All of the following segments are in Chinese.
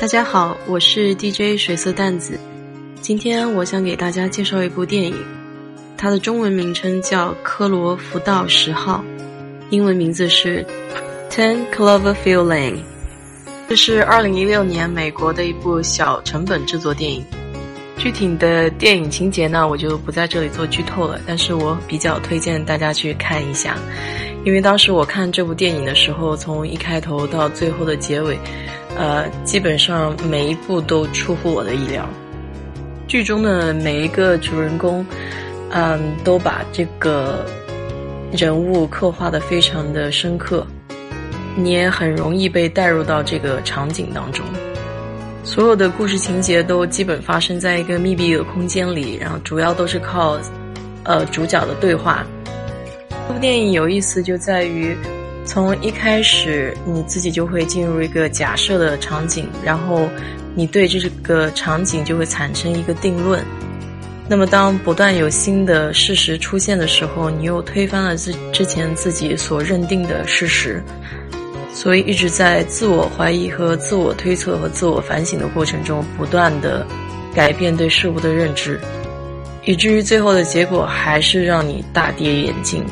大家好，我是 DJ 水色淡紫。今天我想给大家介绍一部电影，它的中文名称叫《科罗福道十号》，英文名字是《Ten Cloverfield Lane》。这是2016年美国的一部小成本制作电影。具体的电影情节呢，我就不在这里做剧透了。但是我比较推荐大家去看一下，因为当时我看这部电影的时候，从一开头到最后的结尾。呃，基本上每一步都出乎我的意料。剧中的每一个主人公，嗯，都把这个人物刻画的非常的深刻，你也很容易被带入到这个场景当中。所有的故事情节都基本发生在一个密闭的空间里，然后主要都是靠呃主角的对话。这部电影有意思就在于。从一开始，你自己就会进入一个假设的场景，然后你对这个场景就会产生一个定论。那么，当不断有新的事实出现的时候，你又推翻了之之前自己所认定的事实，所以一直在自我怀疑和自我推测和自我反省的过程中，不断的改变对事物的认知，以至于最后的结果还是让你大跌眼镜。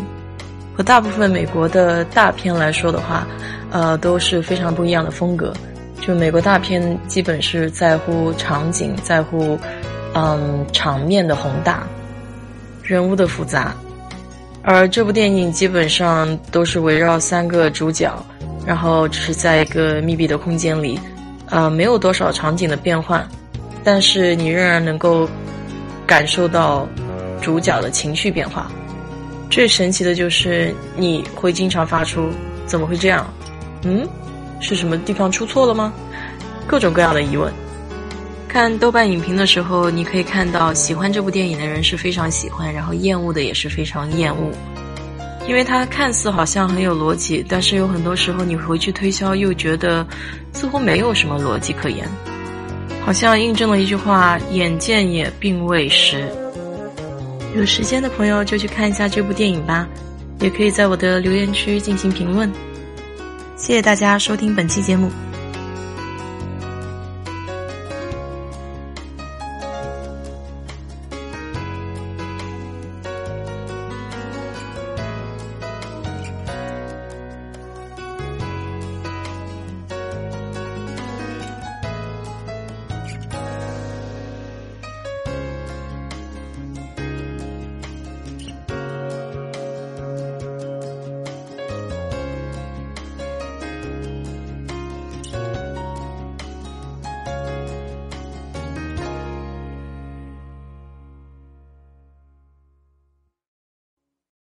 和大部分美国的大片来说的话，呃，都是非常不一样的风格。就美国大片基本是在乎场景，在乎嗯场面的宏大，人物的复杂。而这部电影基本上都是围绕三个主角，然后只是在一个密闭的空间里，呃，没有多少场景的变换，但是你仍然能够感受到主角的情绪变化。最神奇的就是你会经常发出“怎么会这样？嗯，是什么地方出错了吗？”各种各样的疑问。看豆瓣影评的时候，你可以看到喜欢这部电影的人是非常喜欢，然后厌恶的也是非常厌恶，因为它看似好像很有逻辑，但是有很多时候你回去推销又觉得似乎没有什么逻辑可言，好像印证了一句话：“眼见也并未实。”有时间的朋友就去看一下这部电影吧，也可以在我的留言区进行评论。谢谢大家收听本期节目。